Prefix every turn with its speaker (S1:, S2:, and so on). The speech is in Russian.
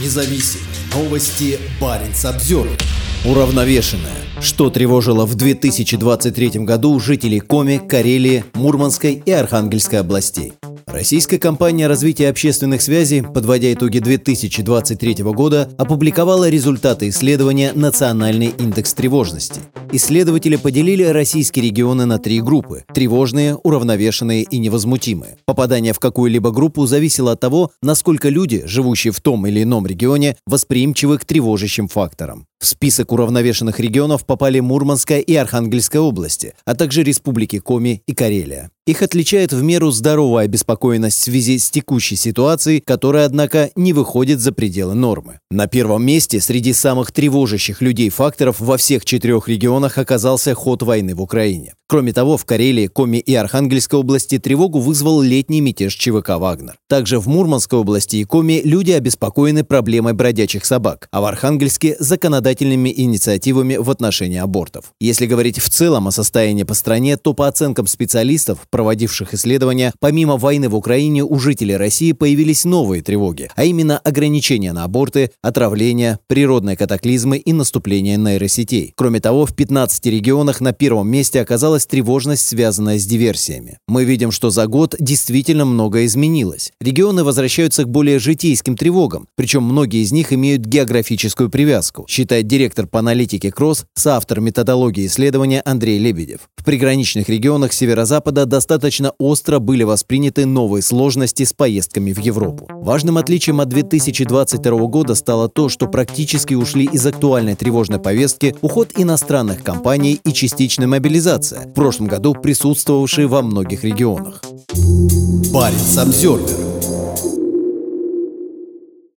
S1: независим. Новости Баренц обзор.
S2: Уравновешенная. Что тревожило в 2023 году жителей Коми, Карелии, Мурманской и Архангельской областей. Российская компания развития общественных связей, подводя итоги 2023 года, опубликовала результаты исследования «Национальный индекс тревожности». Исследователи поделили российские регионы на три группы – тревожные, уравновешенные и невозмутимые. Попадание в какую-либо группу зависело от того, насколько люди, живущие в том или ином регионе, восприимчивы к тревожащим факторам. В список уравновешенных регионов попали Мурманская и Архангельская области, а также республики Коми и Карелия. Их отличает в меру здоровая обеспокоенность в связи с текущей ситуацией, которая, однако, не выходит за пределы нормы. На первом месте среди самых тревожащих людей факторов во всех четырех регионах оказался ход войны в Украине. Кроме того, в Карелии, Коми и Архангельской области тревогу вызвал летний мятеж ЧВК «Вагнер». Также в Мурманской области и Коми люди обеспокоены проблемой бродячих собак, а в Архангельске – законодательными инициативами в отношении абортов. Если говорить в целом о состоянии по стране, то по оценкам специалистов, проводивших исследования, помимо войны в Украине у жителей России появились новые тревоги, а именно ограничения на аборты, отравления, природные катаклизмы и наступление нейросетей. Кроме того, в 15 регионах на первом месте оказалась тревожность, связанная с диверсиями. Мы видим, что за год действительно многое изменилось. Регионы возвращаются к более житейским тревогам, причем многие из них имеют географическую привязку, считает директор по аналитике КРОС, соавтор методологии исследования Андрей Лебедев. В приграничных регионах Северо-Запада до достаточно остро были восприняты новые сложности с поездками в Европу. Важным отличием от 2022 года стало то, что практически ушли из актуальной тревожной повестки уход иностранных компаний и частичная мобилизация, в прошлом году присутствовавшие во многих регионах.
S1: Баренц обзервер